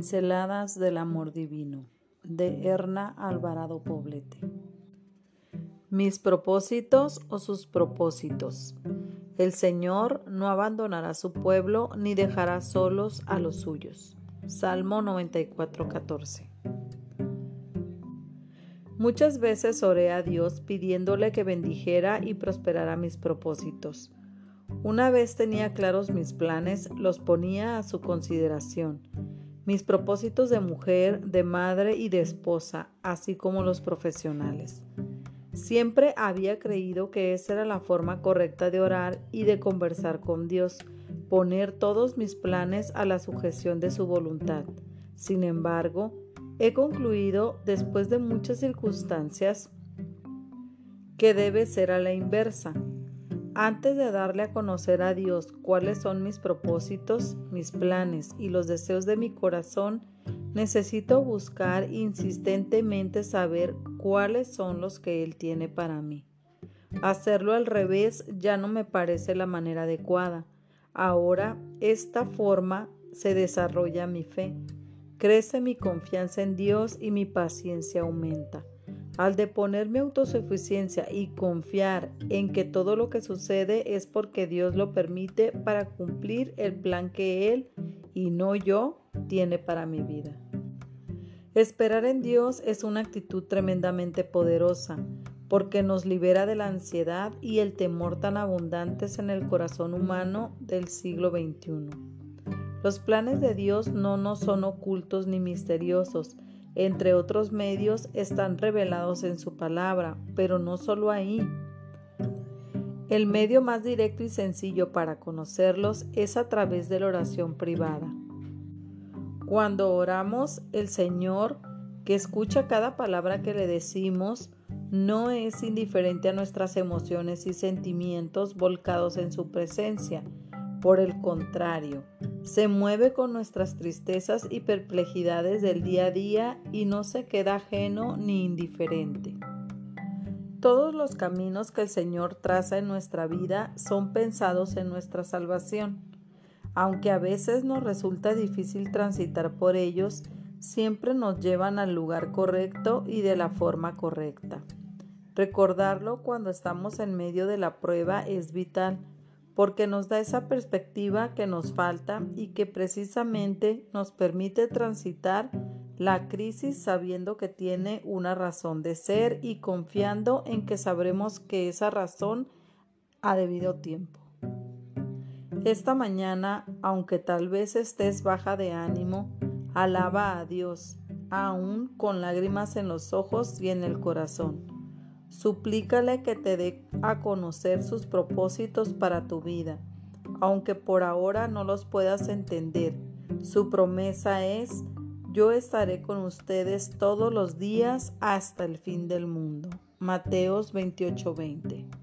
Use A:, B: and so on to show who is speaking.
A: Pinceladas del Amor Divino de Erna Alvarado Poblete. Mis propósitos o sus propósitos. El Señor no abandonará a su pueblo ni dejará solos a los suyos. Salmo 94:14. Muchas veces oré a Dios pidiéndole que bendijera y prosperara mis propósitos. Una vez tenía claros mis planes, los ponía a su consideración mis propósitos de mujer, de madre y de esposa, así como los profesionales. Siempre había creído que esa era la forma correcta de orar y de conversar con Dios, poner todos mis planes a la sujeción de su voluntad. Sin embargo, he concluido, después de muchas circunstancias, que debe ser a la inversa. Antes de darle a conocer a Dios cuáles son mis propósitos, mis planes y los deseos de mi corazón, necesito buscar insistentemente saber cuáles son los que Él tiene para mí. Hacerlo al revés ya no me parece la manera adecuada. Ahora esta forma se desarrolla mi fe, crece mi confianza en Dios y mi paciencia aumenta. Al deponer mi autosuficiencia y confiar en que todo lo que sucede es porque Dios lo permite para cumplir el plan que Él y no yo tiene para mi vida. Esperar en Dios es una actitud tremendamente poderosa porque nos libera de la ansiedad y el temor tan abundantes en el corazón humano del siglo XXI. Los planes de Dios no nos son ocultos ni misteriosos, entre otros medios, están revelados en su palabra, pero no solo ahí. El medio más directo y sencillo para conocerlos es a través de la oración privada. Cuando oramos, el Señor, que escucha cada palabra que le decimos, no es indiferente a nuestras emociones y sentimientos volcados en su presencia. Por el contrario, se mueve con nuestras tristezas y perplejidades del día a día y no se queda ajeno ni indiferente. Todos los caminos que el Señor traza en nuestra vida son pensados en nuestra salvación. Aunque a veces nos resulta difícil transitar por ellos, siempre nos llevan al lugar correcto y de la forma correcta. Recordarlo cuando estamos en medio de la prueba es vital porque nos da esa perspectiva que nos falta y que precisamente nos permite transitar la crisis sabiendo que tiene una razón de ser y confiando en que sabremos que esa razón ha debido tiempo. Esta mañana, aunque tal vez estés baja de ánimo, alaba a Dios, aún con lágrimas en los ojos y en el corazón Suplícale que te dé a conocer sus propósitos para tu vida, aunque por ahora no los puedas entender. Su promesa es, yo estaré con ustedes todos los días hasta el fin del mundo. Mateos 28:20